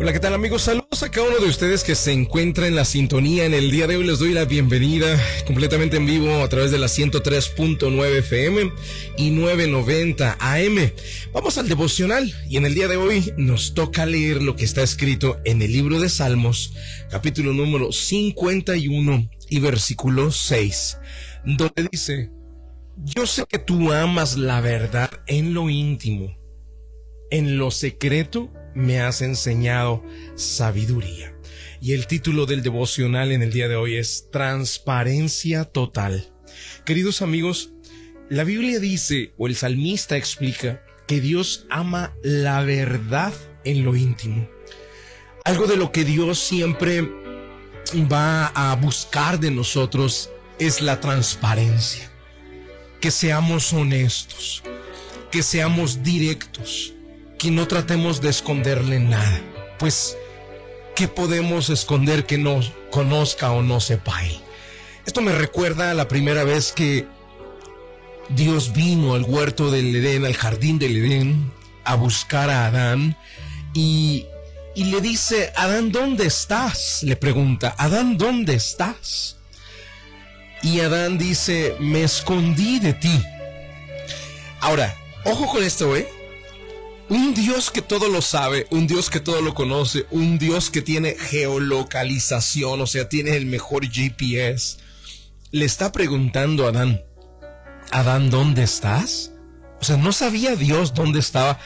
Hola, ¿qué tal amigos? Saludos a cada uno de ustedes que se encuentra en la sintonía. En el día de hoy les doy la bienvenida completamente en vivo a través de la 103.9 FM y 990 AM. Vamos al devocional y en el día de hoy nos toca leer lo que está escrito en el libro de Salmos, capítulo número 51 y versículo 6, donde dice, yo sé que tú amas la verdad en lo íntimo, en lo secreto me has enseñado sabiduría. Y el título del devocional en el día de hoy es Transparencia Total. Queridos amigos, la Biblia dice, o el salmista explica, que Dios ama la verdad en lo íntimo. Algo de lo que Dios siempre va a buscar de nosotros es la transparencia. Que seamos honestos, que seamos directos, que no tratemos de esconderle nada, pues ¿qué podemos esconder que no conozca o no sepa él? Esto me recuerda a la primera vez que Dios vino al huerto del Edén, al jardín del Edén, a buscar a Adán y, y le dice, Adán, ¿dónde estás? Le pregunta, Adán, ¿dónde estás? Y Adán dice, me escondí de ti. Ahora, ojo con esto, ¿eh? Un Dios que todo lo sabe, un Dios que todo lo conoce, un Dios que tiene geolocalización, o sea, tiene el mejor GPS, le está preguntando a Adán, Adán, ¿dónde estás? O sea, no sabía Dios dónde estaba.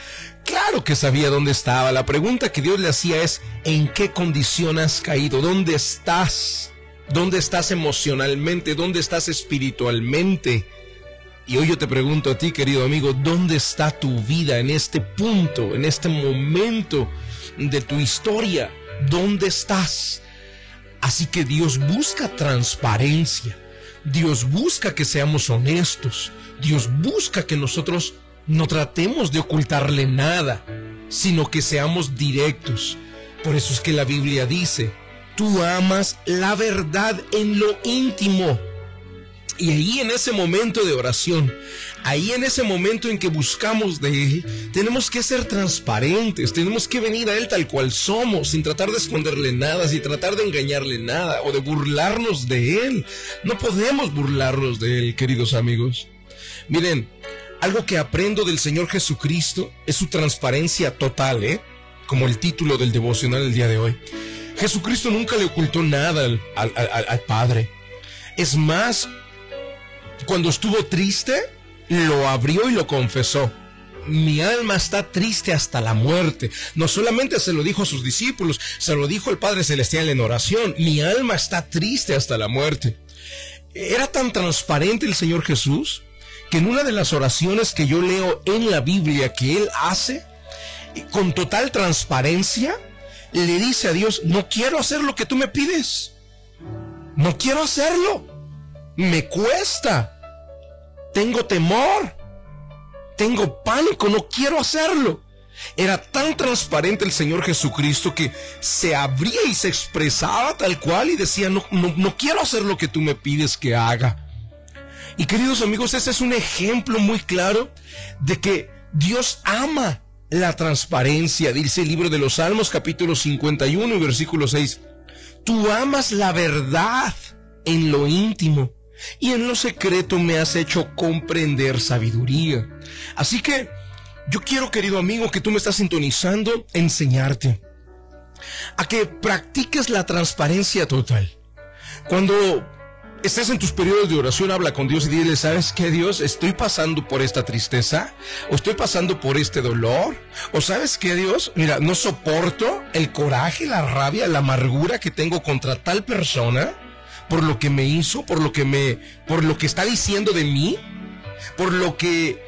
Claro que sabía dónde estaba. La pregunta que Dios le hacía es, ¿en qué condición has caído? ¿Dónde estás? ¿Dónde estás emocionalmente? ¿Dónde estás espiritualmente? Y hoy yo te pregunto a ti, querido amigo, ¿dónde está tu vida en este punto, en este momento de tu historia? ¿Dónde estás? Así que Dios busca transparencia. Dios busca que seamos honestos. Dios busca que nosotros no tratemos de ocultarle nada, sino que seamos directos. Por eso es que la Biblia dice, tú amas la verdad en lo íntimo y ahí en ese momento de oración, ahí en ese momento en que buscamos de Él, tenemos que ser transparentes, tenemos que venir a Él tal cual somos, sin tratar de esconderle nada, sin tratar de engañarle nada o de burlarnos de Él. No podemos burlarnos de Él, queridos amigos. Miren, algo que aprendo del Señor Jesucristo es su transparencia total, ¿eh? Como el título del devocional del día de hoy. Jesucristo nunca le ocultó nada al, al, Padre. Es más, cuando estuvo triste, lo abrió y lo confesó. Mi alma está triste hasta la muerte. No solamente se lo dijo a sus discípulos, se lo dijo el Padre Celestial en oración. Mi alma está triste hasta la muerte. Era tan transparente el Señor Jesús que en una de las oraciones que yo leo en la Biblia que Él hace, con total transparencia, le dice a Dios, no quiero hacer lo que tú me pides. No quiero hacerlo. Me cuesta tengo temor, tengo pánico, no quiero hacerlo. Era tan transparente el Señor Jesucristo que se abría y se expresaba tal cual y decía, no, no, quiero hacer lo que tú me pides que haga. Y queridos amigos, ese es un ejemplo muy claro de que Dios ama la transparencia, dice el libro de los Salmos capítulo 51 y versículo 6. Tú amas la verdad en lo íntimo y en lo secreto me has hecho comprender sabiduría. Así que yo quiero, querido amigo, que tú me estás sintonizando, enseñarte a que practiques la transparencia total. Cuando estés en tus periodos de oración, habla con Dios y dile, ¿sabes qué Dios? Estoy pasando por esta tristeza, o estoy pasando por este dolor, o ¿sabes qué Dios? Mira, no soporto el coraje, la rabia, la amargura que tengo contra tal persona por lo que me hizo, por lo que me, por lo que está diciendo de mí, por lo que,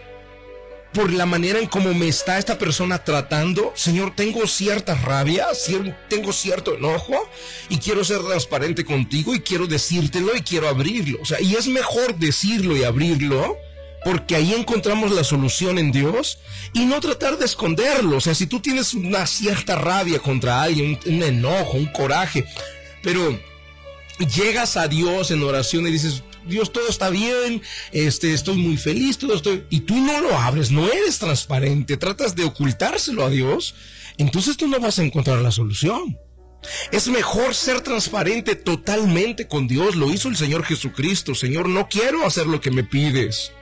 por la manera en cómo me está esta persona tratando. Señor, tengo cierta rabia, tengo cierto enojo y quiero ser transparente contigo y quiero decírtelo y quiero abrirlo. O sea, y es mejor decirlo y abrirlo porque ahí encontramos la solución en Dios y no tratar de esconderlo. O sea, si tú tienes una cierta rabia contra alguien, un enojo, un coraje, pero llegas a Dios en oración y dices, Dios, todo está bien, este, estoy muy feliz, todo estoy, y tú no lo abres, no eres transparente, tratas de ocultárselo a Dios, entonces tú no vas a encontrar la solución. Es mejor ser transparente totalmente con Dios. Lo hizo el Señor Jesucristo. Señor, no quiero hacer lo que me pides.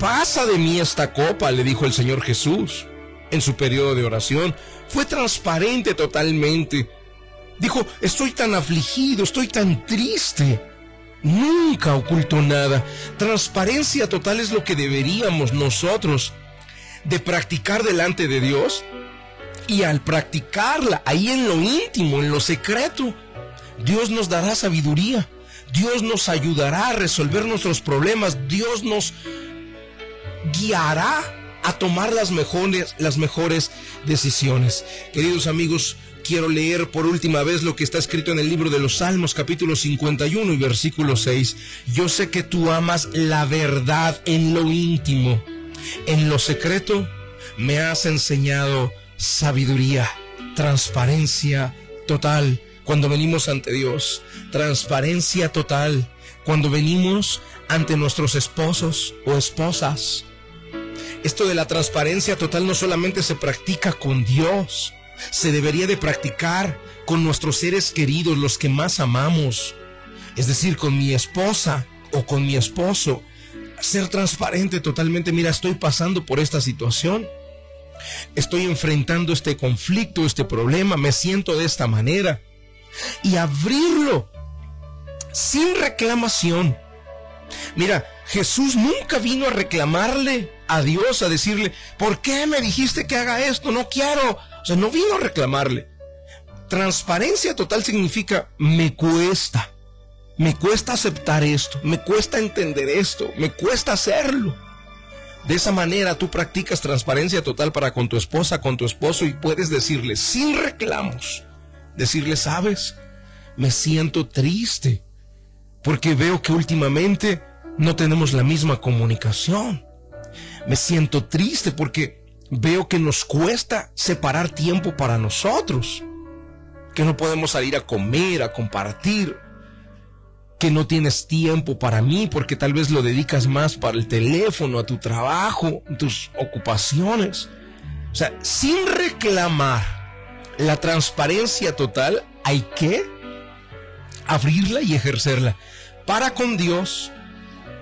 Pasa de mí esta copa, le dijo el Señor Jesús en su periodo de oración. Fue transparente totalmente. Dijo, estoy tan afligido, estoy tan triste. Nunca ocultó nada. Transparencia total es lo que deberíamos nosotros de practicar delante de Dios. Y al practicarla ahí en lo íntimo, en lo secreto, Dios nos dará sabiduría. Dios nos ayudará a resolver nuestros problemas. Dios nos guiará a tomar las mejores, las mejores decisiones. Queridos amigos, quiero leer por última vez lo que está escrito en el libro de los Salmos capítulo 51 y versículo 6. Yo sé que tú amas la verdad en lo íntimo. En lo secreto me has enseñado sabiduría, transparencia total cuando venimos ante Dios, transparencia total cuando venimos ante nuestros esposos o esposas. Esto de la transparencia total no solamente se practica con Dios, se debería de practicar con nuestros seres queridos, los que más amamos, es decir, con mi esposa o con mi esposo. Ser transparente totalmente, mira, estoy pasando por esta situación, estoy enfrentando este conflicto, este problema, me siento de esta manera. Y abrirlo sin reclamación. Mira, Jesús nunca vino a reclamarle a Dios, a decirle, ¿por qué me dijiste que haga esto? No quiero. O sea, no vino a reclamarle. Transparencia total significa, me cuesta. Me cuesta aceptar esto, me cuesta entender esto, me cuesta hacerlo. De esa manera tú practicas transparencia total para con tu esposa, con tu esposo y puedes decirle sin reclamos, decirle, sabes, me siento triste porque veo que últimamente no tenemos la misma comunicación. Me siento triste porque veo que nos cuesta separar tiempo para nosotros, que no podemos salir a comer, a compartir, que no tienes tiempo para mí porque tal vez lo dedicas más para el teléfono, a tu trabajo, tus ocupaciones. O sea, sin reclamar la transparencia total, hay que abrirla y ejercerla. Para con Dios,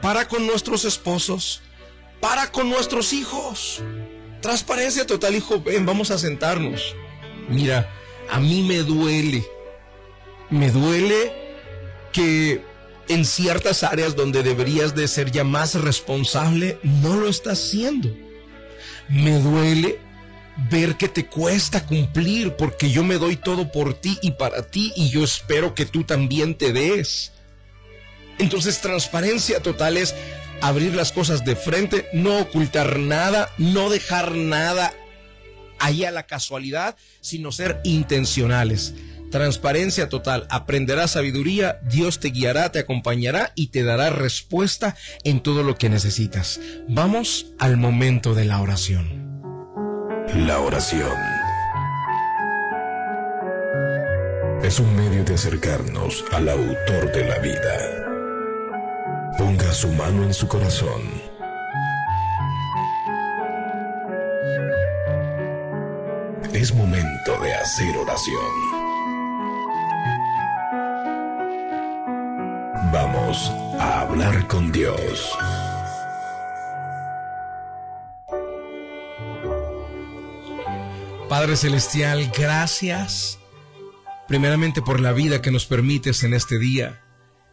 para con nuestros esposos, para con nuestros hijos. Transparencia total, hijo, ven, vamos a sentarnos. Mira, a mí me duele, me duele que en ciertas áreas donde deberías de ser ya más responsable, no lo estás haciendo. Me duele ver que te cuesta cumplir porque yo me doy todo por ti y para ti y yo espero que tú también te des. Entonces transparencia total es abrir las cosas de frente, no ocultar nada, no dejar nada ahí a la casualidad, sino ser intencionales. Transparencia total, aprenderás sabiduría, Dios te guiará, te acompañará y te dará respuesta en todo lo que necesitas. Vamos al momento de la oración. La oración es un medio de acercarnos al autor de la vida. Ponga su mano en su corazón. Es momento de hacer oración. Vamos a hablar con Dios. Padre Celestial, gracias primeramente por la vida que nos permites en este día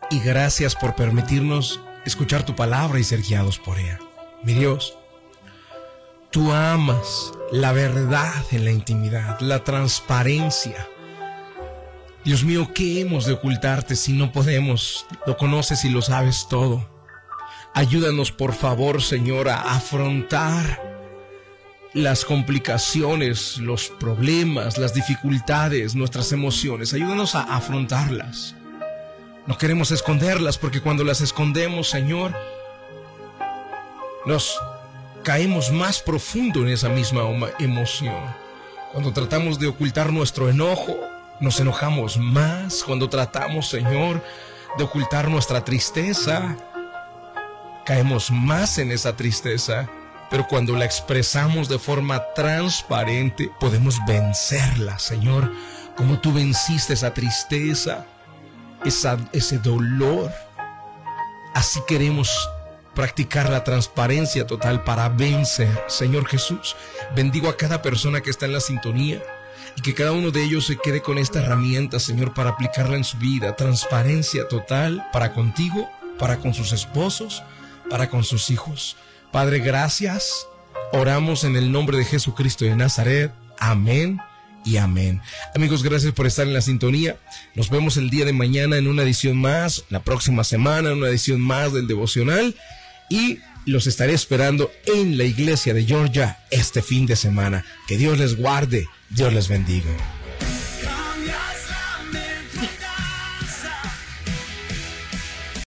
y gracias por permitirnos escuchar tu palabra y ser guiados por ella. Mi Dios, tú amas la verdad en la intimidad, la transparencia. Dios mío, ¿qué hemos de ocultarte si no podemos? Lo conoces y lo sabes todo. Ayúdanos, por favor, Señor, a afrontar las complicaciones, los problemas, las dificultades, nuestras emociones. Ayúdanos a afrontarlas. No queremos esconderlas porque cuando las escondemos, Señor, nos caemos más profundo en esa misma emoción. Cuando tratamos de ocultar nuestro enojo, nos enojamos más. Cuando tratamos, Señor, de ocultar nuestra tristeza, caemos más en esa tristeza. pero cuando la expresamos de forma transparente, podemos vencerla, Señor, como tú venciste esa tristeza, ese dolor. Así queremos practicar la transparencia total para vencer. Señor Jesús, bendigo a cada persona que está en la sintonía y que cada uno de ellos se quede con esta herramienta, Señor, para aplicarla en su vida. Transparencia total para contigo, para con sus esposos, para con sus hijos. Padre, gracias. Oramos en el nombre de Jesucristo de Nazaret. Amén y amén. Amigos, gracias por estar en la sintonía. Nos vemos el día de mañana en una edición más, la próxima semana en una edición más del devocional y los estaré esperando en la iglesia de Georgia este fin de semana. Que Dios les guarde, Dios les bendiga.